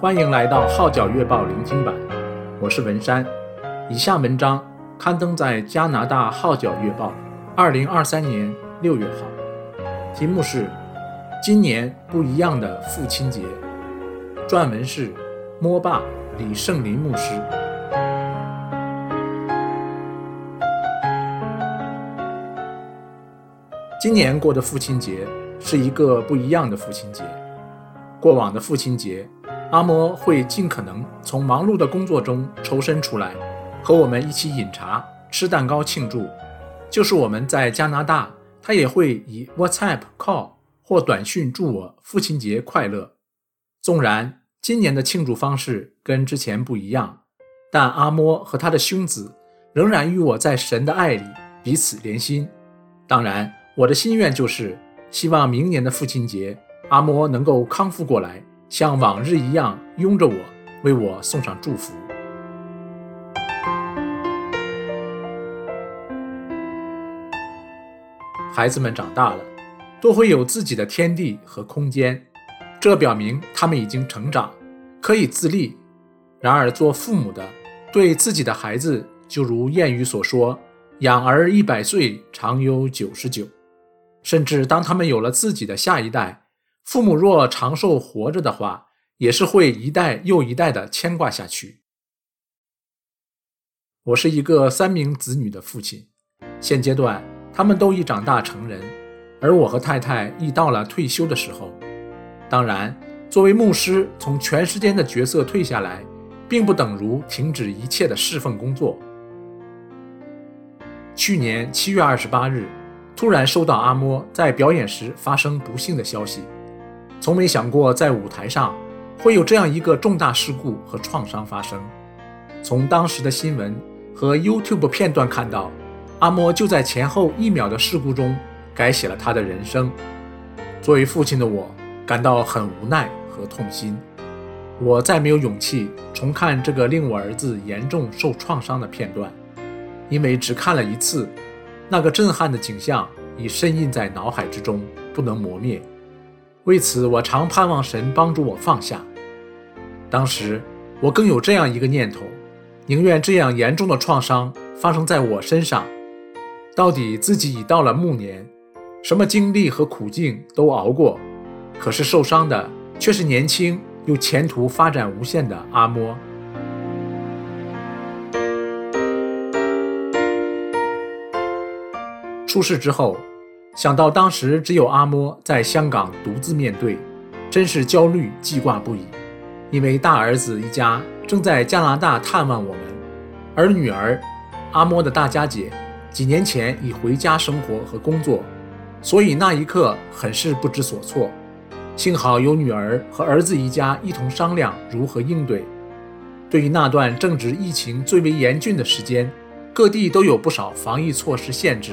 欢迎来到《号角月报》聆听版，我是文山。以下文章刊登在加拿大《号角月报》二零二三年六月号，题目是《今年不一样的父亲节》，撰文是摸爸李圣林牧师。今年过的父亲节是一个不一样的父亲节。过往的父亲节，阿嬷会尽可能从忙碌的工作中抽身出来，和我们一起饮茶、吃蛋糕庆祝。就是我们在加拿大，他也会以 WhatsApp call 或短讯祝我父亲节快乐。纵然今年的庆祝方式跟之前不一样，但阿嬷和他的兄子仍然与我在神的爱里彼此连心。当然。我的心愿就是希望明年的父亲节，阿嬷能够康复过来，像往日一样拥着我，为我送上祝福。孩子们长大了，都会有自己的天地和空间，这表明他们已经成长，可以自立。然而，做父母的对自己的孩子，就如谚语所说：“养儿一百岁，长忧九十九。”甚至当他们有了自己的下一代，父母若长寿活着的话，也是会一代又一代的牵挂下去。我是一个三名子女的父亲，现阶段他们都已长大成人，而我和太太已到了退休的时候。当然，作为牧师，从全时间的角色退下来，并不等于停止一切的侍奉工作。去年七月二十八日。突然收到阿嬷在表演时发生不幸的消息，从没想过在舞台上会有这样一个重大事故和创伤发生。从当时的新闻和 YouTube 片段看到，阿莫就在前后一秒的事故中改写了他的人生。作为父亲的我感到很无奈和痛心，我再没有勇气重看这个令我儿子严重受创伤的片段，因为只看了一次。那个震撼的景象已深印在脑海之中，不能磨灭。为此，我常盼望神帮助我放下。当时，我更有这样一个念头：宁愿这样严重的创伤发生在我身上。到底自己已到了暮年，什么经历和苦境都熬过，可是受伤的却是年轻又前途发展无限的阿嬷。出事之后，想到当时只有阿嬷在香港独自面对，真是焦虑记挂不已。因为大儿子一家正在加拿大探望我们，而女儿阿嬷的大家姐几年前已回家生活和工作，所以那一刻很是不知所措。幸好有女儿和儿子一家一同商量如何应对。对于那段正值疫情最为严峻的时间，各地都有不少防疫措施限制。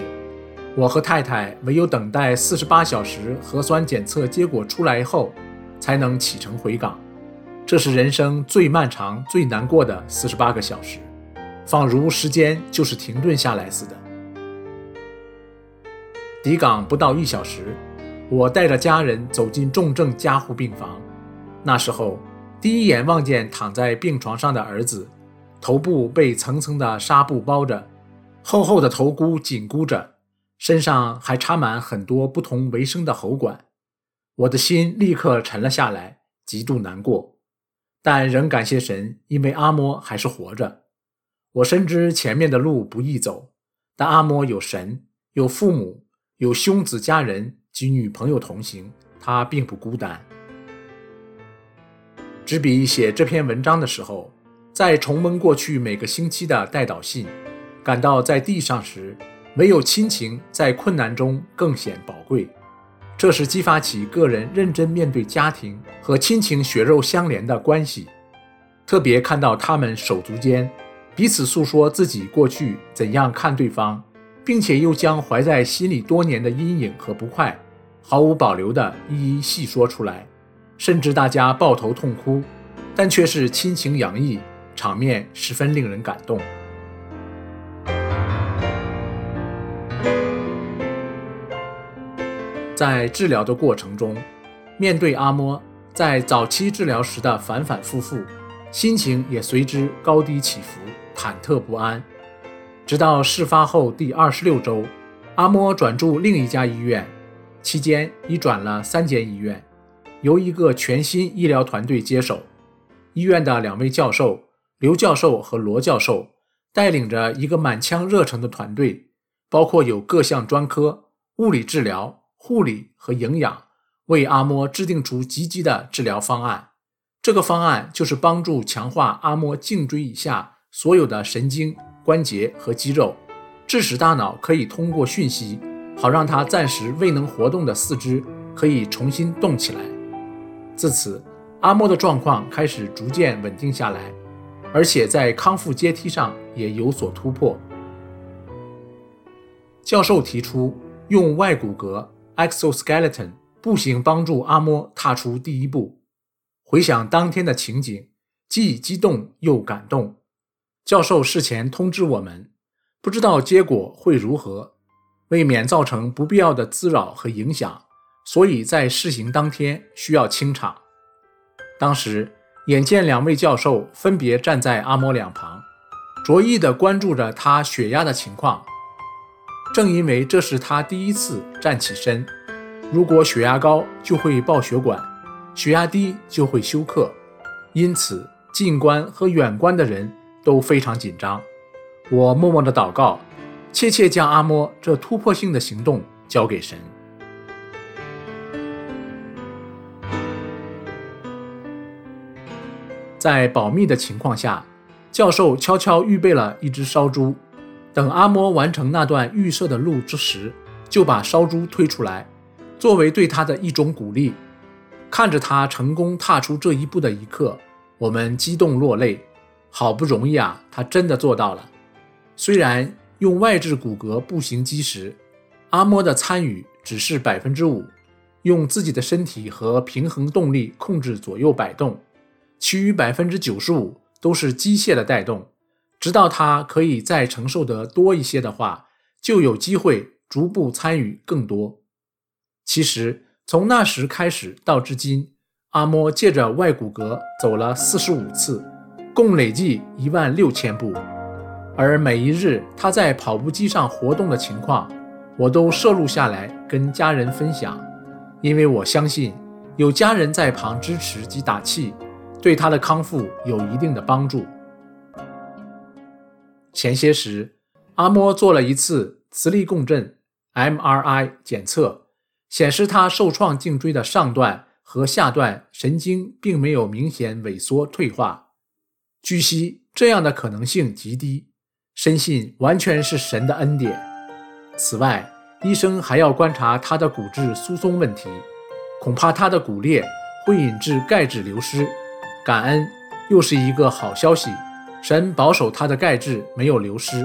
我和太太唯有等待四十八小时核酸检测结果出来后，才能启程回港。这是人生最漫长、最难过的四十八个小时，仿如时间就是停顿下来似的。抵港不到一小时，我带着家人走进重症加护病房。那时候，第一眼望见躺在病床上的儿子，头部被层层的纱布包着，厚厚的头箍紧箍着。身上还插满很多不同维生的喉管，我的心立刻沉了下来，极度难过，但仍感谢神，因为阿摸还是活着。我深知前面的路不易走，但阿摸有神，有父母，有兄子家人及女朋友同行，他并不孤单。执笔写这篇文章的时候，在重温过去每个星期的代祷信，感到在地上时。唯有亲情在困难中更显宝贵，这是激发起个人认真面对家庭和亲情血肉相连的关系。特别看到他们手足间彼此诉说自己过去怎样看对方，并且又将怀在心里多年的阴影和不快毫无保留地一一细说出来，甚至大家抱头痛哭，但却是亲情洋溢，场面十分令人感动。在治疗的过程中，面对阿嬷，在早期治疗时的反反复复，心情也随之高低起伏，忐忑不安。直到事发后第二十六周，阿嬷转住另一家医院，期间已转了三间医院，由一个全新医疗团队接手。医院的两位教授刘教授和罗教授带领着一个满腔热忱的团队，包括有各项专科、物理治疗、护理和营养。为阿莫制定出积极的治疗方案。这个方案就是帮助强化阿莫颈椎以下所有的神经、关节和肌肉，致使大脑可以通过讯息，好让他暂时未能活动的四肢可以重新动起来。自此，阿莫的状况开始逐渐稳定下来，而且在康复阶梯上也有所突破。教授提出用外骨骼 （exoskeleton）。步行帮助阿莫踏出第一步。回想当天的情景，既激动又感动。教授事前通知我们，不知道结果会如何，为免造成不必要的滋扰和影响，所以在试行当天需要清场。当时眼见两位教授分别站在阿莫两旁，着意地关注着他血压的情况。正因为这是他第一次站起身。如果血压高，就会爆血管；血压低就会休克。因此，近观和远观的人都非常紧张。我默默的祷告，切切将阿莫这突破性的行动交给神。在保密的情况下，教授悄悄预备了一只烧猪，等阿莫完成那段预设的路之时，就把烧猪推出来。作为对他的一种鼓励，看着他成功踏出这一步的一刻，我们激动落泪。好不容易啊，他真的做到了。虽然用外置骨骼步行机时，阿莫的参与只是百分之五，用自己的身体和平衡动力控制左右摆动，其余百分之九十五都是机械的带动。直到他可以再承受得多一些的话，就有机会逐步参与更多。其实从那时开始到至今，阿莫借着外骨骼走了四十五次，共累计一万六千步。而每一日他在跑步机上活动的情况，我都摄录下来跟家人分享，因为我相信有家人在旁支持及打气，对他的康复有一定的帮助。前些时，阿莫做了一次磁力共振 （MRI） 检测。显示他受创颈椎的上段和下段神经并没有明显萎缩退化，据悉这样的可能性极低，深信完全是神的恩典。此外，医生还要观察他的骨质疏松问题，恐怕他的骨裂会引致钙质流失。感恩，又是一个好消息，神保守他的钙质没有流失。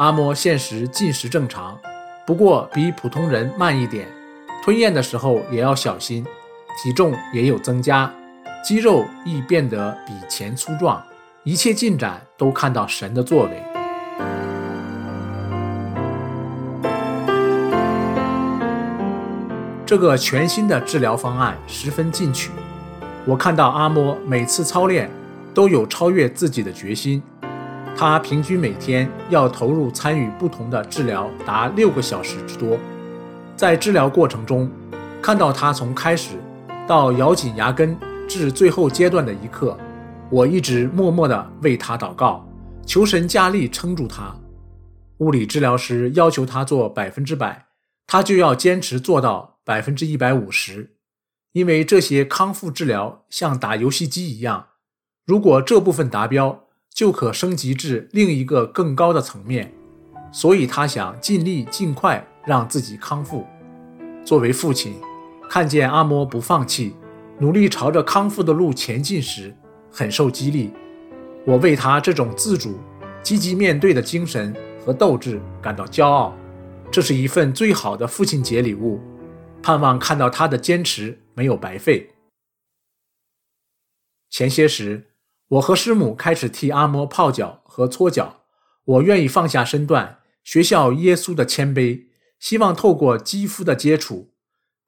阿嬷现时进食正常，不过比普通人慢一点。吞咽的时候也要小心，体重也有增加，肌肉亦变得比前粗壮，一切进展都看到神的作为。这个全新的治疗方案十分进取，我看到阿嬷每次操练都有超越自己的决心，他平均每天要投入参与不同的治疗达六个小时之多。在治疗过程中，看到他从开始到咬紧牙根至最后阶段的一刻，我一直默默地为他祷告，求神加力撑住他。物理治疗师要求他做百分之百，他就要坚持做到百分之一百五十，因为这些康复治疗像打游戏机一样，如果这部分达标，就可升级至另一个更高的层面，所以他想尽力尽快。让自己康复。作为父亲，看见阿嬷不放弃，努力朝着康复的路前进时，很受激励。我为他这种自主、积极面对的精神和斗志感到骄傲。这是一份最好的父亲节礼物，盼望看到他的坚持没有白费。前些时，我和师母开始替阿嬷泡脚和搓脚。我愿意放下身段，学效耶稣的谦卑。希望透过肌肤的接触，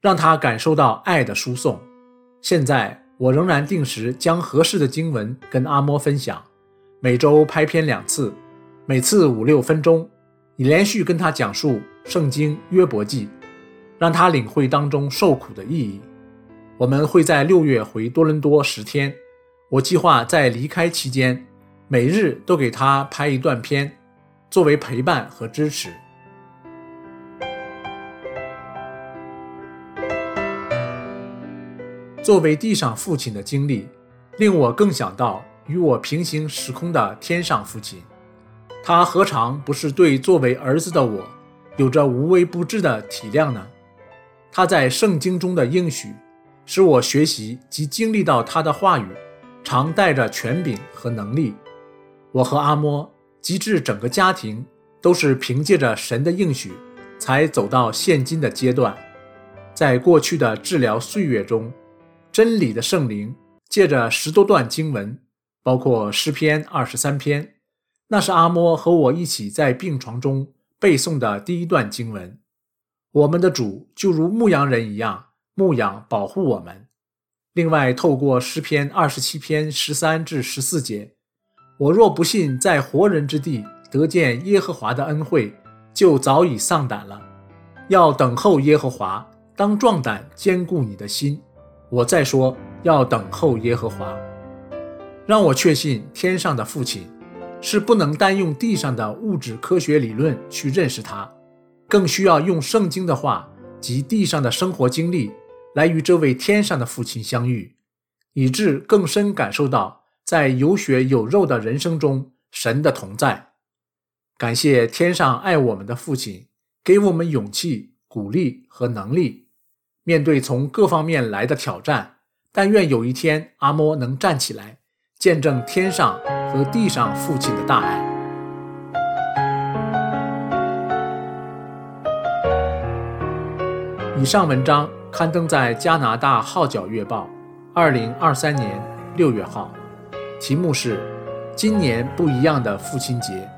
让他感受到爱的输送。现在我仍然定时将合适的经文跟阿摩分享，每周拍片两次，每次五六分钟，你连续跟他讲述圣经约伯记，让他领会当中受苦的意义。我们会在六月回多伦多十天，我计划在离开期间，每日都给他拍一段片，作为陪伴和支持。作为地上父亲的经历，令我更想到与我平行时空的天上父亲。他何尝不是对作为儿子的我，有着无微不至的体谅呢？他在圣经中的应许，使我学习及经历到他的话语，常带着权柄和能力。我和阿摩，及至整个家庭，都是凭借着神的应许，才走到现今的阶段。在过去的治疗岁月中，真理的圣灵借着十多段经文，包括诗篇二十三篇，那是阿摩和我一起在病床中背诵的第一段经文。我们的主就如牧羊人一样牧养保护我们。另外，透过诗篇二十七篇十三至十四节，我若不信在活人之地得见耶和华的恩惠，就早已丧胆了。要等候耶和华，当壮胆，坚固你的心。我再说，要等候耶和华，让我确信天上的父亲是不能单用地上的物质科学理论去认识他，更需要用圣经的话及地上的生活经历来与这位天上的父亲相遇，以致更深感受到在有血有肉的人生中神的同在。感谢天上爱我们的父亲，给我们勇气、鼓励和能力。面对从各方面来的挑战，但愿有一天阿摩能站起来，见证天上和地上父亲的大爱。以上文章刊登在加拿大《号角月报》，二零二三年六月号，题目是《今年不一样的父亲节》，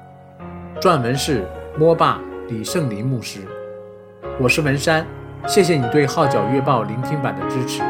撰文是摸爸李圣林牧师，我是文山。谢谢你对《号角月报》聆听版的支持。